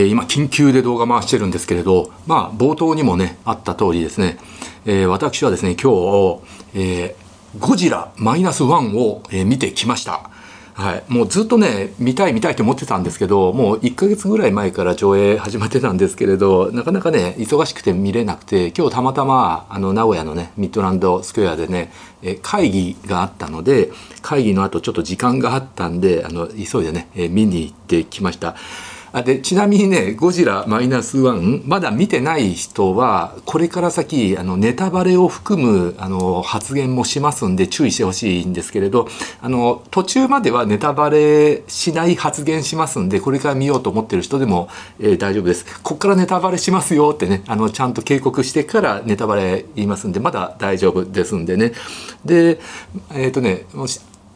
えー、今緊急で動画回してるんですけれど、まあ冒頭にもねあった通りですね、えー、私はですね今日、えー、ゴジラマイナスワンを、えー、見てきました。はい、もうずっとね見たい見たいと思ってたんですけどもう1ヶ月ぐらい前から上映始まってたんですけれどなかなかね忙しくて見れなくて今日たまたまあの名古屋のねミッドランドスクエアでねえ会議があったので会議の後ちょっと時間があったんであの急いでねえ見に行ってきました。あでちなみにね「ゴジラマイナスワンまだ見てない人はこれから先あのネタバレを含むあの発言もしますんで注意してほしいんですけれどあの途中まではネタバレしない発言しますんでこれから見ようと思ってる人でも、えー、大丈夫です。ここからネタバレしますよってねあのちゃんと警告してからネタバレ言いますんでまだ大丈夫ですんでね。でえっ、ー、とね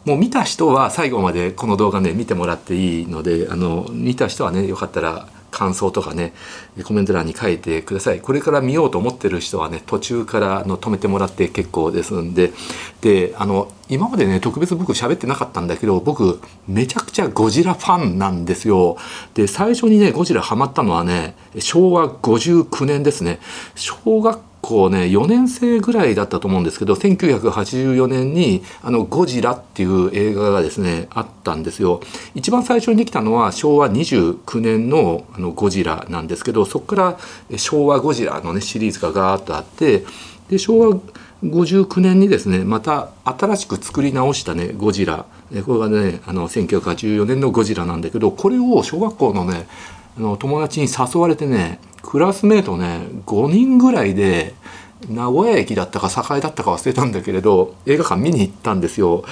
もう見た人は最後までこの動画ね見てもらっていいのであの見た人はねよかったら感想とかねコメント欄に書いてください。これから見ようと思ってる人はね途中からの止めてもらって結構ですんで。であの今までね特別僕喋ってなかったんだけど僕めちゃくちゃゴジラファンなんですよ。で最初にねゴジラハマったのはね昭和59年ですね。小学校ね4年生ぐらいだったと思うんですけど1984年に「あのゴジラ」っていう映画がですねあったんですよ。一番最初にできたのは昭和29年のあのゴジラなんですけどそこから昭和ゴジラのねシリーズがガーッとあってで昭和59年にですねまた新しく作り直したねゴジラこれがねあの1984年のゴジラなんだけどこれを小学校のねの友達に誘われてねクラスメートね5人ぐらいで名古屋駅だったか栄だったか忘れたんだけれど映画館見に行ったんですよ。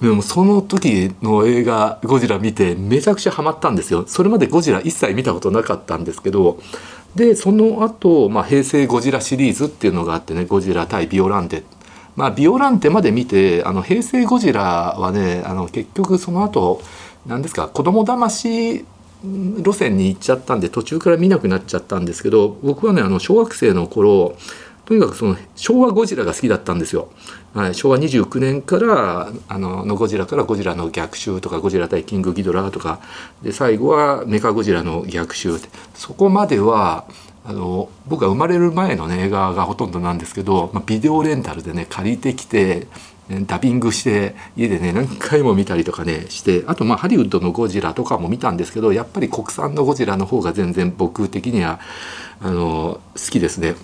でもその時の映画「ゴジラ」見てめちゃくちゃハマったんですよ。それまでゴジラ一切見たことなかったんですけどでその後、まあ平成ゴジラシリーズっていうのがあってねゴジラ対ビオランテ。まあビオランテまで見てあの平成ゴジラはねあの結局その後何ですか子供騙し路線に行っちゃったんで途中から見なくなっちゃったんですけど僕はねあの小学生の頃とにかくその昭和ゴジラが好きだったんですよ。はい、昭和29年からあののゴジラからゴジラの逆襲とかゴジラ対キングギドラとかで最後はメカゴジラの逆襲そこまではあの僕が生まれる前の、ね、映画がほとんどなんですけど、まあ、ビデオレンタルでね借りてきてダビングして家でね何回も見たりとかねしてあとまあハリウッドのゴジラとかも見たんですけどやっぱり国産のゴジラの方が全然僕的にはあの好きですね。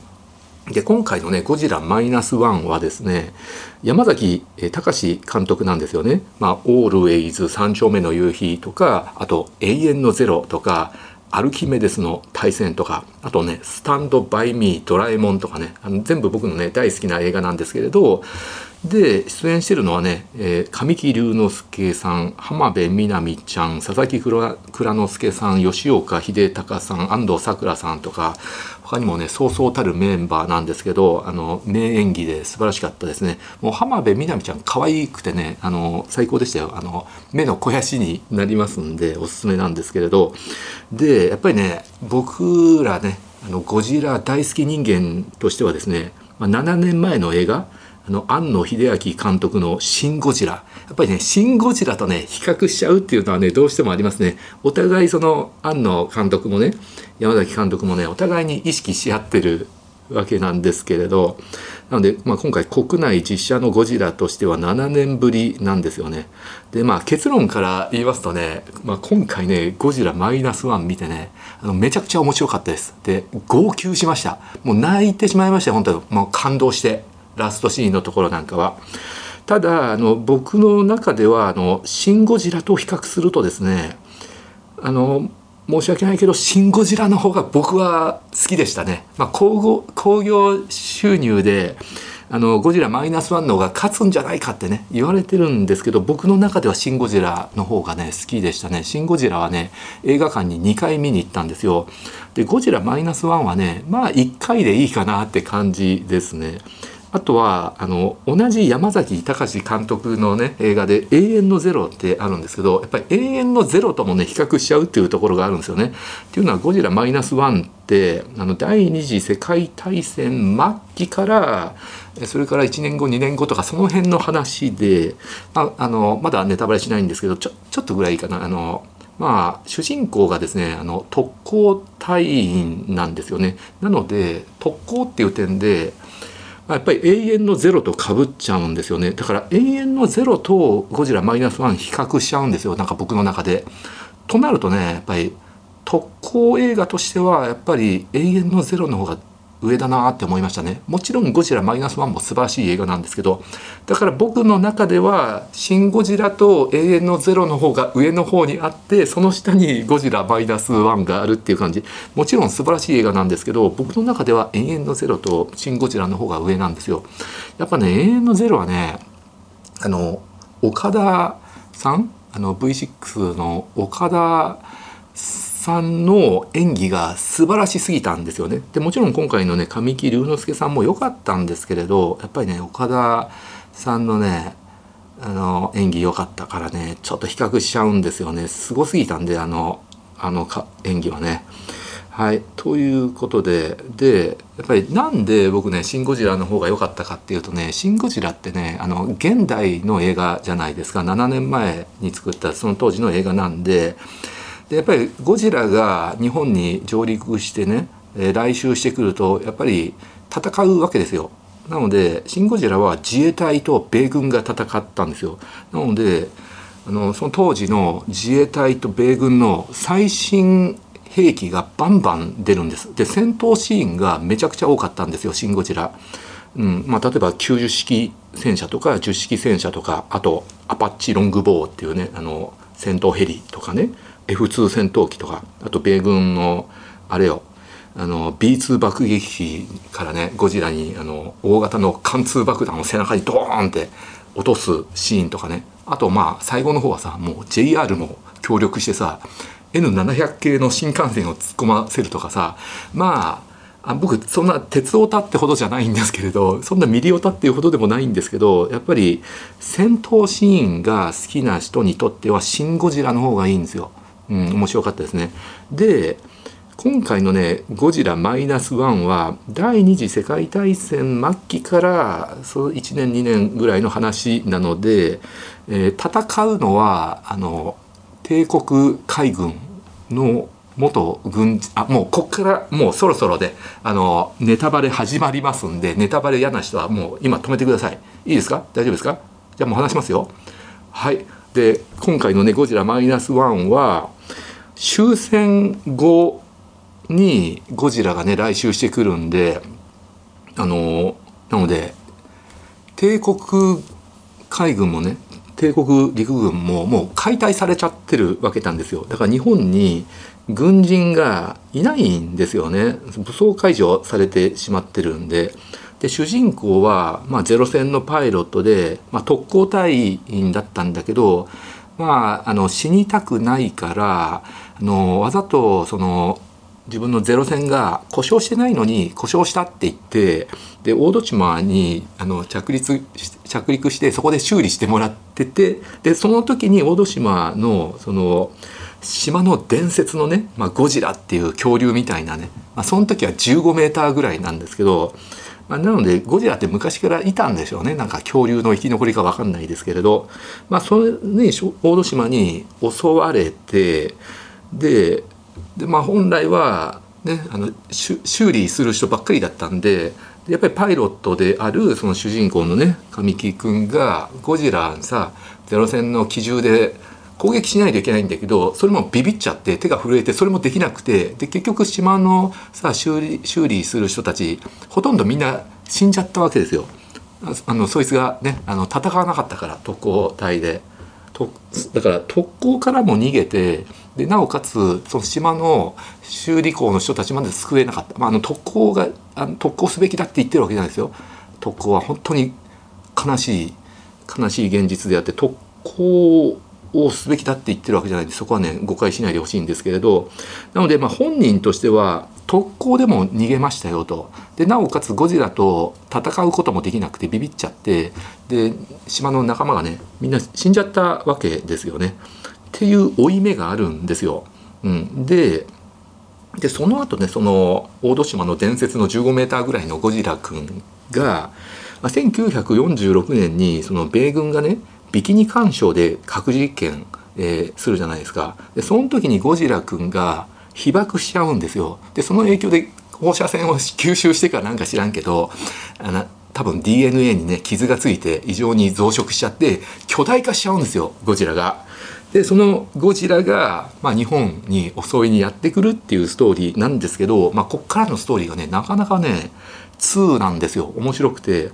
で今回のね「ゴジラマイナスワンはですね山崎隆監督なんですよね。まあ、オールウェイズ三丁目の夕日とかあと永遠のゼロとかアルキメデスの対戦とかあとねスタンドバイミードラえもんとかねあの全部僕のね大好きな映画なんですけれどで出演してるのはね、えー、神木隆之介さん浜辺美波ちゃん佐々木蔵之介さん吉岡秀隆さん安藤サクラさんとか他にもねそうそうたるメンバーなんですけどあの名演技で素晴らしかったですね。もう浜辺美波ちゃん可愛くてねあの最高でしたよ。あの目の肥やしになりますんでおすすめなんですけれど。でやっぱりね僕らねあのゴジラ大好き人間としてはですね、7年前の映画あの庵野秀明監督の「シン・ゴジラ」やっぱりね「シン・ゴジラ」とね比較しちゃうっていうのはねどうしてもありますねお互いその庵野監督もね山崎監督もねお互いに意識し合ってるわけなんですけれどなので、まあ、今回国内実写のゴジラとしては7年ぶりなんですよね。でまあ結論から言いますとね、まあ、今回ねゴジラマイナスワン見てねあのめちゃくちゃ面白かったです。で号泣しました。もう泣いてしまいました本当にもう感動して。ラストシーンのところなんかは。ただあの僕の中ではあの「シン・ゴジラ」と比較するとですねあの申し訳ないけど「シン・ゴジラ」の方が僕は好きでしたね。まあ、興行収入であのゴジラマイナスワンの方が勝つんじゃないかってね言われてるんですけど僕の中では「シン・ゴジラ」の方がね好きでしたね「シン・ゴジラ」はね映画館に2回見に行ったんですよでゴジラマイナスワンはねまあ1回でいいかなって感じですねあとはあの同じ山崎隆監督のね映画で「永遠のゼロ」ってあるんですけどやっぱり永遠のゼロともね比較しちゃうっていうところがあるんですよね。っていうのは「ゴジラマイナスワンってあの第二次世界大戦末期からそれから1年後2年後とかその辺の話で、まあ、あのまだネタバレしないんですけどちょちょっとぐらいいいかなあのまあ主人公がですねあの特攻隊員なんですよねなので特攻っていう点でやっぱり永遠のゼロとかぶっちゃうんですよねだから永遠のゼロとゴジラマイナスワン比較しちゃうんですよなんか僕の中で。となるとねやっぱり特攻映画としてはやっぱり永遠のゼロの方が上だなって思いましたね。もちろんゴジラマイナスワンも素晴らしい映画なんですけどだから僕の中ではシン・ゴジラと永遠のゼロの方が上の方にあってその下にゴジラマイナスワンがあるっていう感じ。もちろん素晴らしい映画なんですけど僕の中では永遠のゼロとシン・ゴジラの方が上なんですよ。やっぱね永遠のゼロはねあの岡田さん？あの V6 の岡田さんの演技が素晴らしすぎたんですよね。でもちろん今回のね神木隆之介さんも良かったんですけれどやっぱりね岡田さんのねあの演技良かったからねちょっと比較しちゃうんですよねすごすぎたんであのあの演技はね。はい、ということででやっぱりなんで僕ね「シン・ゴジラ」の方が良かったかっていうとね「シン・ゴジラ」ってねあの現代の映画じゃないですか7年前に作ったその当時の映画なんででやっぱりゴジラが日本に上陸してね、え、来襲してくるとやっぱり戦うわけですよ。なので「シン・ゴジラ」は自衛隊と米軍が戦ったんですよ。なのであのその当時の自衛隊と米軍の最新兵器がバンバン出るんですで戦闘シーンがめちゃくちゃ多かったんですよ「シン・ゴジラ」うんまあ、例えば90式戦車とか10式戦車とかあとアパッチロングボウっていうねあの戦闘ヘリとかね F2 戦闘機とかあと米軍のあれよあの B2 爆撃機からねゴジラにあの大型の貫通爆弾を背中にドーンって落とすシーンとかねあとまあ最後の方はさもう JR も協力してさ N700 系の新幹線を突っ込ませるとかさまああ僕そんな鉄オタってほどじゃないんですけれどそんなミリオタっていうほどでもないんですけどやっぱり戦闘シーンが好きな人にとっては「シン・ゴジラ」の方がいいんですよ。うん、面白かったですね。で今回のね「ゴジラマイナスワンは第二次世界大戦末期からその1年2年ぐらいの話なので、えー、戦うのはあの帝国海軍の元軍あもうこっからもうそろそろであのネタバレ始まりますんでネタバレ嫌な人はもう今止めてください。いいですか？大丈夫ですか？じゃあもう話しますよ。はい。で今回のね「ゴジラマイナスワンは終戦後にゴジラがね来襲してくるんであのなので帝国海軍もね帝国陸軍ももう解体されちゃってるわけなんですよ。だから日本に軍人がいないんですよね。武装解除されてしまってるんで。で主人公は、まあ、ゼロ戦のパイロットで、まあ、特攻隊員だったんだけど、まあ、あの死にたくないからあのわざとその自分のゼロ戦が故障してないのに故障したって言ってで大戸島にあの着陸着陸してそこで修理してもらっててでその時に大戸島のその島の伝説のね、まあ、ゴジラっていう恐竜みたいなね、まあ、その時は15メーターぐらいなんですけど、まあ、なのでゴジラって昔からいたんでしょうね。なんか恐竜の生き残りか分かんないですけれど、まあ、それね大戸島に襲われてでで、まあ、本来は、ね、あの修理する人ばっかりだったんでやっぱりパイロットであるその主人公のね神木君がゴジラさゼロ戦の機銃で攻撃しないといけないんだけどそれもビビっちゃって手が震えてそれもできなくてで結局島のさ修理修理する人たちほとんどみんな死んじゃったわけですよ。あのそいつがねあの戦わなかったから特攻隊で。とだから特攻からも逃げてでなおかつその島の修理工の人たちまで救えなかった、まあ、あの特攻があの特攻すべきだって言ってるわけじゃないですよ特攻は本当に悲しい悲しい現実であって特攻をすべきだって言ってるわけじゃないんでそこはね誤解しないでほしいんですけれどなのでまあ本人としては特攻でも逃げましたよと。でなおかつゴジラと戦うこともできなくてビビっちゃってで島の仲間がねみんな死んじゃったわけですよね。っていう負い目があるんですよ。うん、ででその後ねその大戸島の伝説の15メーターぐらいのゴジラ君が、1946年にその米軍がねビキニ干渉で核実験えー、するじゃないですか。でその時にゴジラくんが被爆しちゃうんですよ。でその影響で放射線を吸収してからなんか知らんけどあの多分 DNA にね傷がついて異常に増殖しちゃって巨大化しちゃうんですよゴジラが。でそのゴジラが、まあ、日本に襲いにやってくるっていうストーリーなんですけど、まあ、こっからのストーリーがねなかなかね2なんですよ。面白くて。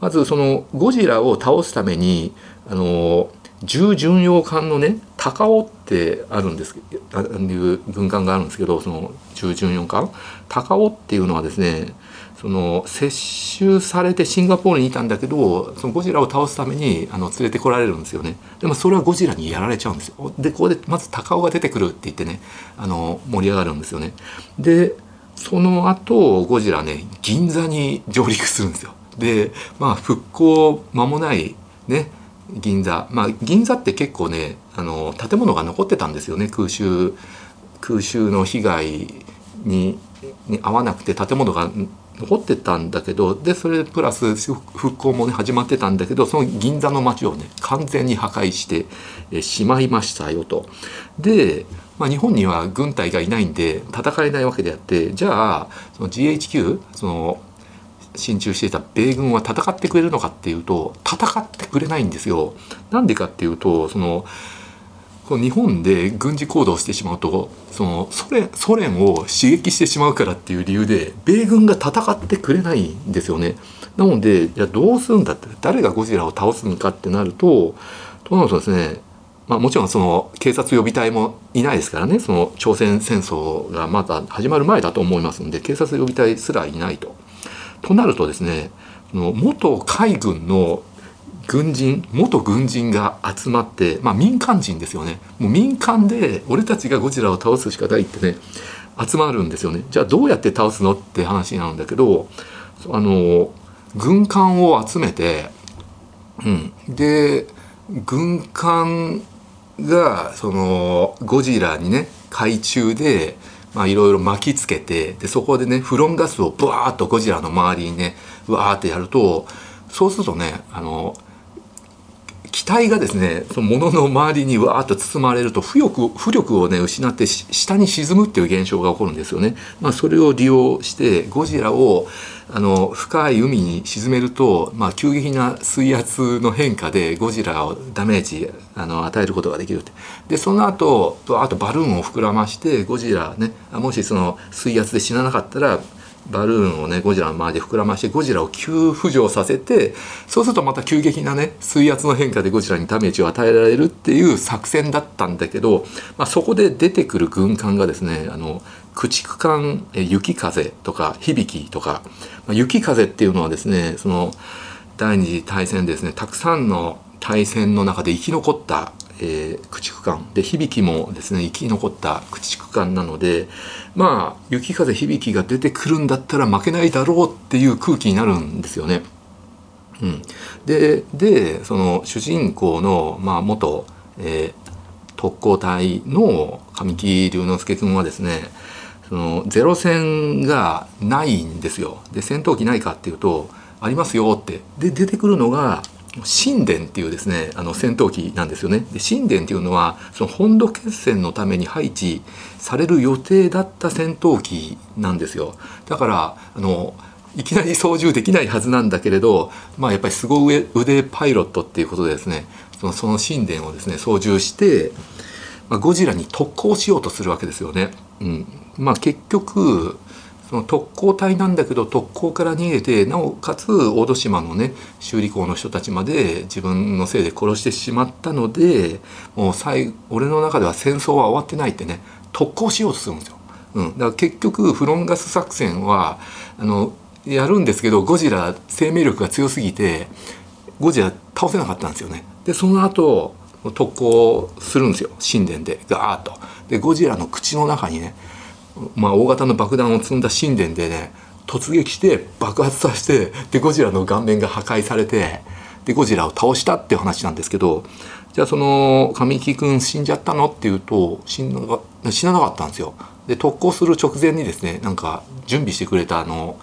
まずそのゴジラを倒すためにあの重巡洋艦のね高尾ってあるんですあいう軍艦があるんですけどその重巡洋艦。高尾っていうのはですねその接収されてシンガポールにいたんだけどそのゴジラを倒すためにあの連れてこられるんですよね。でもそれはゴジラにやられちゃうんですよ。でここでまず高尾が出てくるって言ってねあの盛り上がるんですよね。でその後ゴジラね銀座に上陸するんですよ。でまあ復興間もないね銀座まあ銀座って結構ねあの建物が残ってたんですよね空襲空襲の被害にに合わなくて建物が残ってたんだけどでそれプラス復興もね始まってたんだけどその銀座の街をね完全に破壊してしまいましたよと。で、まあ、日本には軍隊がいないんで戦えないわけであってじゃあその GHQ その進駐していた米軍は戦ってくれるのかっていうと戦ってくれないんですよ。なんでかっていうとそのこの日本で軍事行動してしまうとそのソ連ソ連を刺激してしまうからっていう理由で米軍が戦ってくれないんですよね。なのでじゃどうするんだって誰がゴジラを倒すのかってなるととなるとですねまあ、もちろんその警察予備隊もいないですからねその朝鮮戦争がまだ始まる前だと思いますんで警察予備隊すらいないと。となるとですね元海軍の軍人元軍人が集まって、まあ、民間人ですよね。もう民間で俺たちがゴジラを倒すしかないってね集まるんですよね。じゃあどうやって倒すのって話なんだけどあの軍艦を集めて、うん、で軍艦がそのゴジラにね海中でまあいろいろ巻きつけてでそこでねフロンガスをブワーッとゴジラの周りにねわーってやるとそうするとねあの機体がですねその物の周りにわーっと包まれると浮力浮力をね失って下に沈むっていう現象が起こるんですよね。まあ、それを利用してゴジラをあの深い海に沈めると、まあ、急激な水圧の変化でゴジラをダメージあの与えることができるでその後あとバルーンを膨らましてゴジラねもしその水圧で死ななかったらバルーンをねゴジラの周りで膨らましてゴジラを急浮上させてそうするとまた急激なね水圧の変化でゴジラにダメージを与えられるっていう作戦だったんだけど、まあ、そこで出てくる軍艦がですねあの駆逐艦雪風とか響とか、まあ、雪風っていうのはですねその第二次大戦ですねたくさんの大戦の中で生き残ったえー、駆逐艦で響もですね生き残った駆逐艦なのでまあ雪風響が出てくるんだったら負けないだろうっていう空気になるんですよね。うん、ででその主人公の、まあ、元、えー、特攻隊の神木隆之介君はですねそのゼロ戦がないんですよ。で戦闘機ないかっていうとありますよってで出てくるのが神殿っていうですねあの戦闘機なんですよね。で神殿っていうのはその本土決戦のために配置される予定だった戦闘機なんですよ。だからあのいきなり操縦できないはずなんだけれど、まあ、やっぱり凄腕パイロットっていうことでですねそのその神殿をですね操縦して、まあ、ゴジラに特攻しようとするわけですよね。うんまあ、結局その特攻隊なんだけど特攻から逃げてなおかつ大戸島のね修理工の人たちまで自分のせいで殺してしまったのでもう最俺の中では戦争は終わってないってね特攻しようとするんですよ。うん、だから結局フロンガス作戦はあのやるんですけどゴジラ生命力が強すぎてゴジラ倒せなかったんですよね。でその後特攻するんですよ神殿でガーッと。でゴジラの口の中にねまあ、大型の爆弾を積んだ神殿でね突撃して爆発させてでゴジラの顔面が破壊されてでゴジラを倒したっていう話なんですけどじゃあその神木君死んじゃったのっていうと死んな死ななかったんですよ。で特攻する直前にですねなんか準備してくれたあの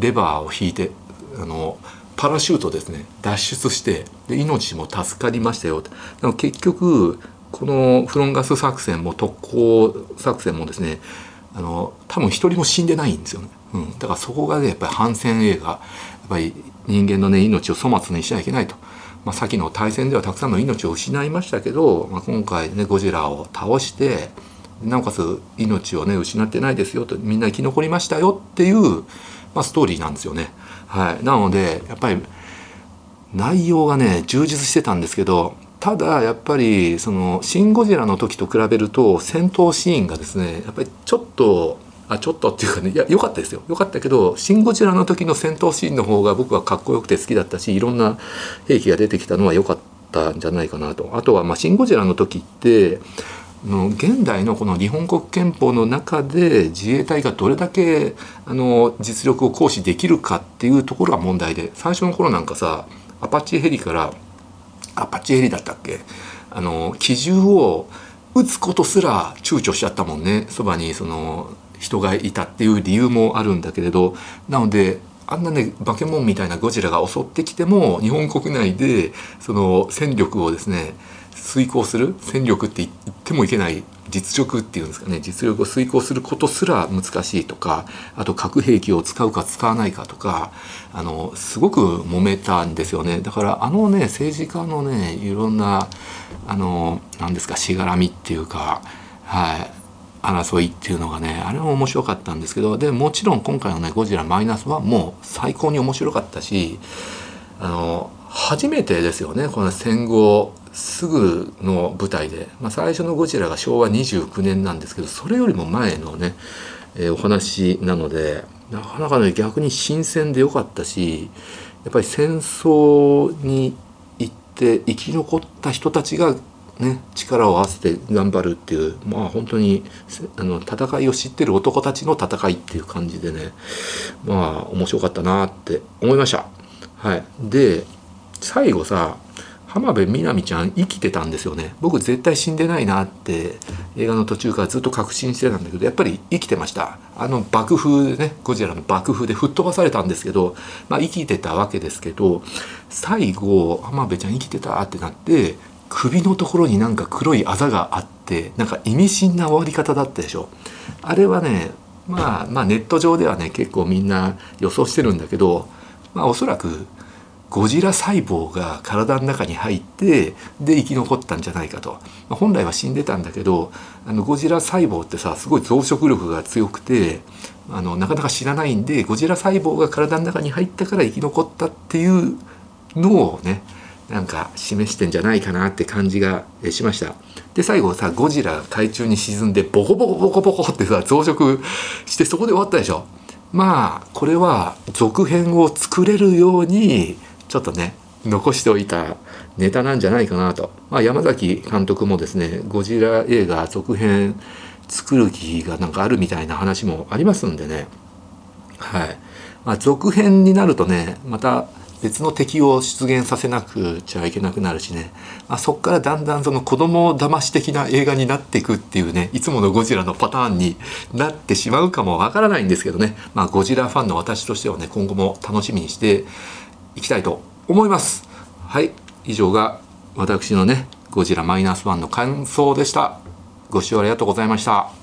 レバーを引いてあのパラシュートですね脱出してで命も助かりましたよ結局このフロンガス作戦も特攻作戦もですねあの多分一人も死んでないんですよね、うん、だからそこがねやっぱり反戦映画。やっぱり人間のね命を粗末にしちゃいけないと、まあ、先の大戦ではたくさんの命を失いましたけど、まあ、今回ねゴジラを倒してなおかつ命をね失ってないですよとみんな生き残りましたよっていう、まあ、ストーリーなんですよね。はい、なのでやっぱり内容がね充実してたんですけどただやっぱりその「シン・ゴジラ」の時と比べると戦闘シーンがですねやっぱりちょっとあちょっとっていうかねいや良かったですよ。良かったけど「シン・ゴジラ」の時の戦闘シーンの方が僕はかっこよくて好きだったしいろんな兵器が出てきたのは良かったんじゃないかなと。あとはま「シン・ゴジラ」の時っての現代のこの日本国憲法の中で自衛隊がどれだけあの実力を行使できるかっていうところが問題で最初の頃なんかさアパッチヘリからアパチヘリだったっけ？あの機銃を撃つことすら躊躇しちゃったもんね。そばにその人がいたっていう理由もあるんだけれど。なのであんなね化け物みたいなゴジラが襲ってきても日本国内でその戦力をですね遂行する戦力って言ってもいけない実力っていうんですかね。実力を遂行することすら難しいとかあと核兵器を使うか使わないかとかあのすごく揉めたんですよね。だからあのね政治家のねいろんなあの何ですかしがらみっていうかはい争いっていうのがねあれも面白かったんですけどでもちろん今回のね「ゴジラマイナスはもう最高に面白かったしあの初めてですよね。この戦後すぐの舞台で、まあ、最初の「ゴジラ」が昭和29年なんですけどそれよりも前のね、えー、お話なのでなかなかね逆に新鮮でよかったしやっぱり戦争に行って生き残った人たちがね、力を合わせて頑張るっていうまあ本当にあの戦いを知ってる男たちの戦いっていう感じでねまあ面白かったなって思いました。はい、で最後さ浜辺美波ちゃん生きてたんですよね。僕絶対死んでないなって映画の途中からずっと確信してたんだけどやっぱり生きてました。あの爆風ねゴジラの爆風で吹っ飛ばされたんですけど、まあ、生きてたわけですけど最後浜辺ちゃん生きてたってなって首のところになんか黒いあざがあってなんか意味深な終わり方だったでしょ。あれはねまあまあネット上ではね結構みんな予想してるんだけどまあおそらくゴジラ細胞が体の中に入ってで生き残ったんじゃないかと、まあ、本来は死んでたんだけどあのゴジラ細胞ってさすごい増殖力が強くてあのなかなか知らないんでゴジラ細胞が体の中に入ったから生き残ったっていうのをねなんか示してんじゃないかなって感じがしました。で最後さゴジラ海中に沈んでボコボコボコボコってさ増殖してそこで終わったでしょ。まあこれは続編を作れるようにちょっとね残しておいたネタなんじゃないかなと、まあ、山崎監督もですねゴジラ映画続編作る気がなんかあるみたいな話もありますんでね。はい、まあ、続編になるとねまた別の敵を出現させなくちゃいけなくなるしね、まあ、そっからだんだんその子供を騙し的な映画になっていくっていうねいつものゴジラのパターンになってしまうかもわからないんですけどね、まあ、ゴジラファンの私としてはね今後も楽しみにしていきたいと思います。はい。以上が私のねゴジラマイナスワンの感想でした。ご視聴ありがとうございました。